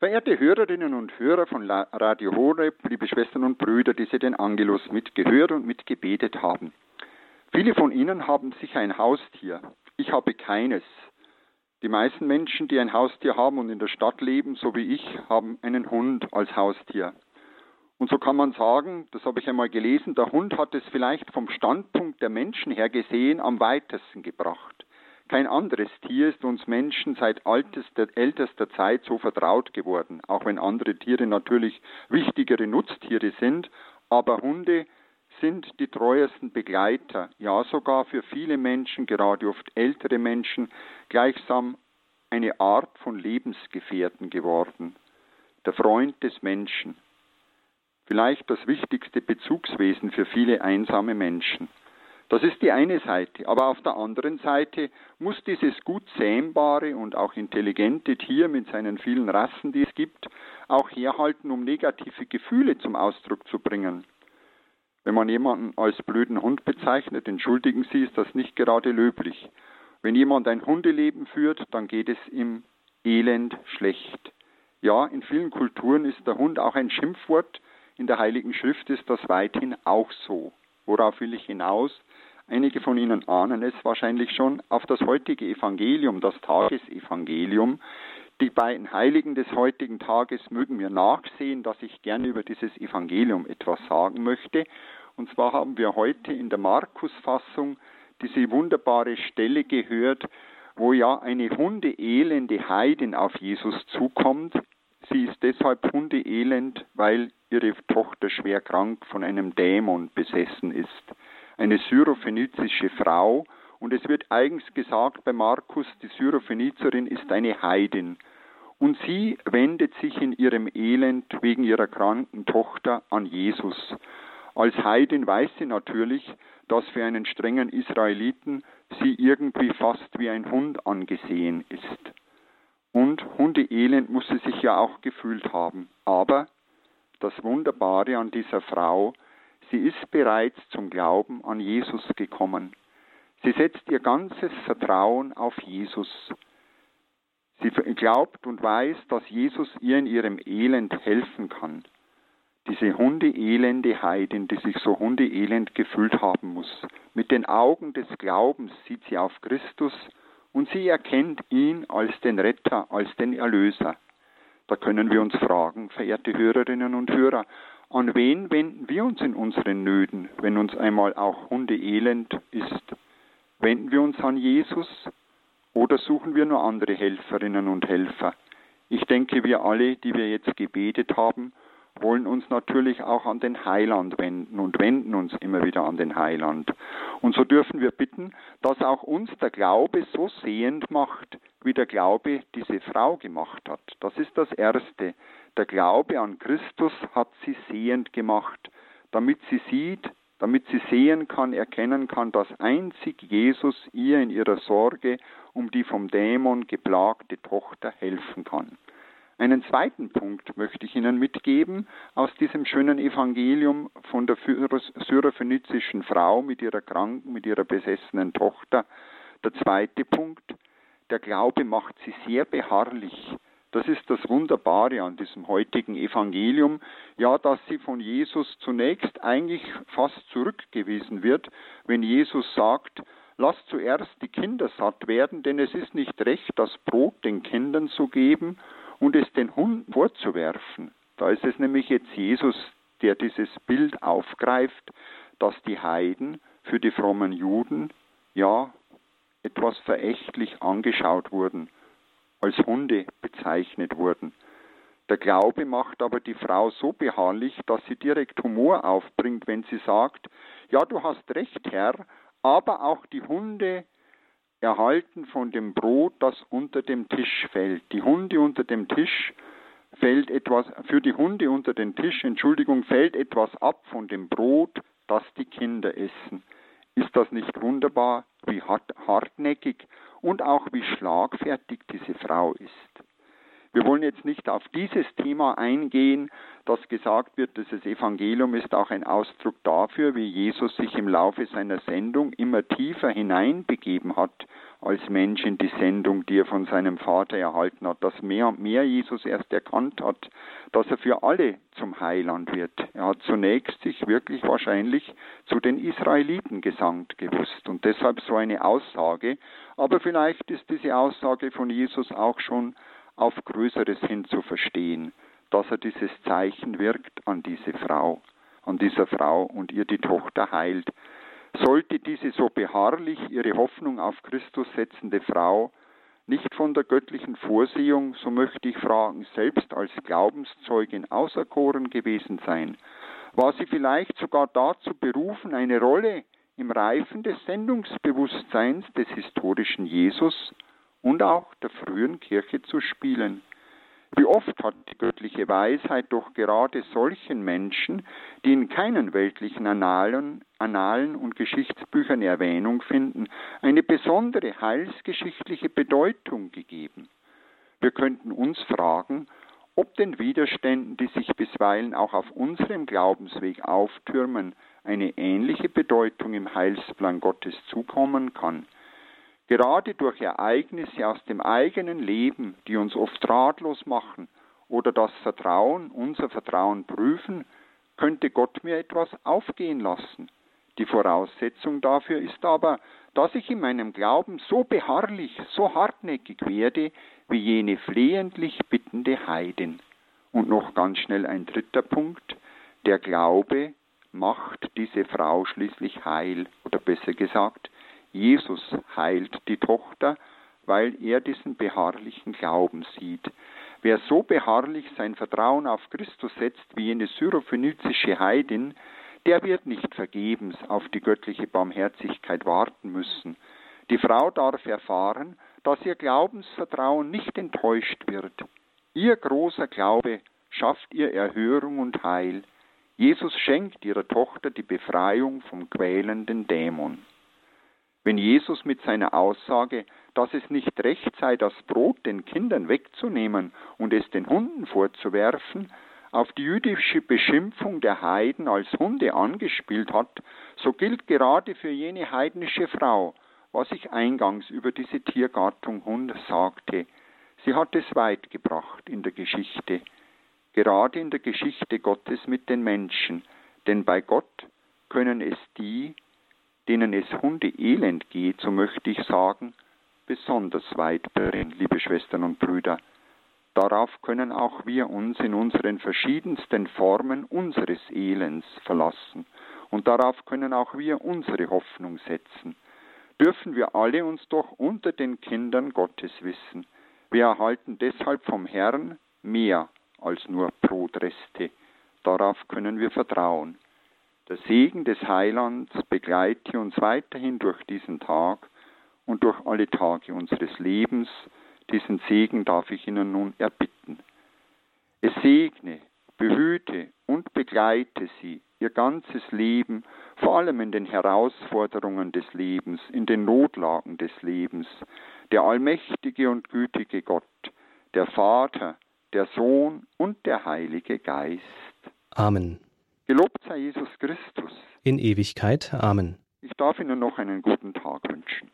Verehrte Hörerinnen und Hörer von Radio Horeb, liebe Schwestern und Brüder, die Sie den Angelus mitgehört und mitgebetet haben. Viele von Ihnen haben sicher ein Haustier. Ich habe keines. Die meisten Menschen, die ein Haustier haben und in der Stadt leben, so wie ich, haben einen Hund als Haustier. Und so kann man sagen, das habe ich einmal gelesen, der Hund hat es vielleicht vom Standpunkt der Menschen her gesehen am weitesten gebracht. Kein anderes Tier ist uns Menschen seit altester, ältester Zeit so vertraut geworden, auch wenn andere Tiere natürlich wichtigere Nutztiere sind, aber Hunde sind die treuesten Begleiter, ja sogar für viele Menschen, gerade oft ältere Menschen, gleichsam eine Art von Lebensgefährten geworden. Der Freund des Menschen. Vielleicht das wichtigste Bezugswesen für viele einsame Menschen. Das ist die eine Seite. Aber auf der anderen Seite muss dieses gut zähmbare und auch intelligente Tier mit seinen vielen Rassen, die es gibt, auch herhalten, um negative Gefühle zum Ausdruck zu bringen. Wenn man jemanden als blöden Hund bezeichnet, entschuldigen Sie, ist das nicht gerade löblich. Wenn jemand ein Hundeleben führt, dann geht es ihm elend schlecht. Ja, in vielen Kulturen ist der Hund auch ein Schimpfwort, in der Heiligen Schrift ist das weithin auch so. Worauf will ich hinaus? Einige von Ihnen ahnen es wahrscheinlich schon, auf das heutige Evangelium, das Tagesevangelium. Die beiden Heiligen des heutigen Tages mögen mir nachsehen, dass ich gerne über dieses Evangelium etwas sagen möchte. Und zwar haben wir heute in der Markus-Fassung diese wunderbare Stelle gehört, wo ja eine hundeelende Heidin auf Jesus zukommt. Sie ist deshalb hundeelend, weil ihre Tochter schwer krank von einem Dämon besessen ist eine syrophönizische Frau. Und es wird eigens gesagt bei Markus, die Syrophönizerin ist eine Heidin. Und sie wendet sich in ihrem Elend wegen ihrer kranken Tochter an Jesus. Als Heidin weiß sie natürlich, dass für einen strengen Israeliten sie irgendwie fast wie ein Hund angesehen ist. Und Hundeelend muss sie sich ja auch gefühlt haben. Aber das Wunderbare an dieser Frau Sie ist bereits zum Glauben an Jesus gekommen. Sie setzt ihr ganzes Vertrauen auf Jesus. Sie glaubt und weiß, dass Jesus ihr in ihrem Elend helfen kann. Diese hundeelende Heidin, die sich so hundeelend gefühlt haben muss. Mit den Augen des Glaubens sieht sie auf Christus und sie erkennt ihn als den Retter, als den Erlöser. Da können wir uns fragen, verehrte Hörerinnen und Hörer, an wen wenden wir uns in unseren Nöten, wenn uns einmal auch Hundeelend ist? Wenden wir uns an Jesus oder suchen wir nur andere Helferinnen und Helfer? Ich denke, wir alle, die wir jetzt gebetet haben, wollen uns natürlich auch an den Heiland wenden und wenden uns immer wieder an den Heiland. Und so dürfen wir bitten, dass auch uns der Glaube so sehend macht, wie der Glaube diese Frau gemacht hat. Das ist das Erste. Der Glaube an Christus hat sie sehend gemacht, damit sie sieht, damit sie sehen kann, erkennen kann, dass einzig Jesus ihr in ihrer Sorge um die vom Dämon geplagte Tochter helfen kann. Einen zweiten Punkt möchte ich Ihnen mitgeben aus diesem schönen Evangelium von der syrophönizischen Frau mit ihrer kranken, mit ihrer besessenen Tochter. Der zweite Punkt, der Glaube macht sie sehr beharrlich. Das ist das Wunderbare an diesem heutigen Evangelium, ja, dass sie von Jesus zunächst eigentlich fast zurückgewiesen wird, wenn Jesus sagt, lasst zuerst die Kinder satt werden, denn es ist nicht recht, das Brot den Kindern zu geben und es den Hunden vorzuwerfen. Da ist es nämlich jetzt Jesus, der dieses Bild aufgreift, dass die Heiden für die frommen Juden ja etwas verächtlich angeschaut wurden als Hunde bezeichnet wurden. Der Glaube macht aber die Frau so beharrlich, dass sie direkt Humor aufbringt, wenn sie sagt, ja, du hast recht, Herr, aber auch die Hunde erhalten von dem Brot, das unter dem Tisch fällt. Die Hunde unter dem Tisch fällt etwas, für die Hunde unter den Tisch, Entschuldigung, fällt etwas ab von dem Brot, das die Kinder essen. Ist das nicht wunderbar, wie hartnäckig und auch wie schlagfertig diese Frau ist. Wir wollen jetzt nicht auf dieses Thema eingehen, dass gesagt wird, dass das Evangelium ist auch ein Ausdruck dafür, wie Jesus sich im Laufe seiner Sendung immer tiefer hineinbegeben hat als Mensch in die Sendung, die er von seinem Vater erhalten hat, dass mehr und mehr Jesus erst erkannt hat, dass er für alle zum Heiland wird. Er hat zunächst sich wirklich wahrscheinlich zu den Israeliten gesandt gewusst. Und deshalb so eine Aussage, aber vielleicht ist diese Aussage von Jesus auch schon auf Größeres hin zu verstehen, dass er dieses Zeichen wirkt an diese Frau, an dieser Frau und ihr die Tochter heilt. Sollte diese so beharrlich ihre Hoffnung auf Christus setzende Frau nicht von der göttlichen Vorsehung, so möchte ich fragen, selbst als Glaubenszeugin auserkoren gewesen sein? War sie vielleicht sogar dazu berufen, eine Rolle im Reifen des Sendungsbewusstseins des historischen Jesus und auch der frühen Kirche zu spielen. Wie oft hat die göttliche Weisheit doch gerade solchen Menschen, die in keinen weltlichen Annalen, Annalen und Geschichtsbüchern Erwähnung finden, eine besondere heilsgeschichtliche Bedeutung gegeben. Wir könnten uns fragen, ob den Widerständen, die sich bisweilen auch auf unserem Glaubensweg auftürmen, eine ähnliche Bedeutung im Heilsplan Gottes zukommen kann. Gerade durch Ereignisse aus dem eigenen Leben, die uns oft ratlos machen oder das Vertrauen, unser Vertrauen prüfen, könnte Gott mir etwas aufgehen lassen. Die Voraussetzung dafür ist aber, dass ich in meinem Glauben so beharrlich, so hartnäckig werde, wie jene flehentlich bittende Heidin. Und noch ganz schnell ein dritter Punkt. Der Glaube macht diese Frau schließlich heil, oder besser gesagt, Jesus heilt die Tochter, weil er diesen beharrlichen Glauben sieht. Wer so beharrlich sein Vertrauen auf Christus setzt wie eine syrophönizische Heidin, der wird nicht vergebens auf die göttliche Barmherzigkeit warten müssen. Die Frau darf erfahren, dass ihr Glaubensvertrauen nicht enttäuscht wird. Ihr großer Glaube schafft ihr Erhörung und Heil. Jesus schenkt ihrer Tochter die Befreiung vom quälenden Dämon. Wenn Jesus mit seiner Aussage, dass es nicht recht sei, das Brot den Kindern wegzunehmen und es den Hunden vorzuwerfen, auf die jüdische Beschimpfung der Heiden als Hunde angespielt hat, so gilt gerade für jene heidnische Frau, was ich eingangs über diese Tiergattung Hund sagte. Sie hat es weit gebracht in der Geschichte, gerade in der Geschichte Gottes mit den Menschen, denn bei Gott können es die, denen es Hundeelend geht, so möchte ich sagen, besonders weit bringen, liebe Schwestern und Brüder. Darauf können auch wir uns in unseren verschiedensten Formen unseres Elends verlassen und darauf können auch wir unsere Hoffnung setzen. Dürfen wir alle uns doch unter den Kindern Gottes wissen. Wir erhalten deshalb vom Herrn mehr als nur Brotreste. Darauf können wir vertrauen. Der Segen des Heilands begleite uns weiterhin durch diesen Tag und durch alle Tage unseres Lebens. Diesen Segen darf ich Ihnen nun erbitten. Es segne, behüte und begleite Sie Ihr ganzes Leben, vor allem in den Herausforderungen des Lebens, in den Notlagen des Lebens, der allmächtige und gütige Gott, der Vater, der Sohn und der Heilige Geist. Amen. Gelobt sei Jesus Christus. In Ewigkeit. Amen. Ich darf Ihnen noch einen guten Tag wünschen.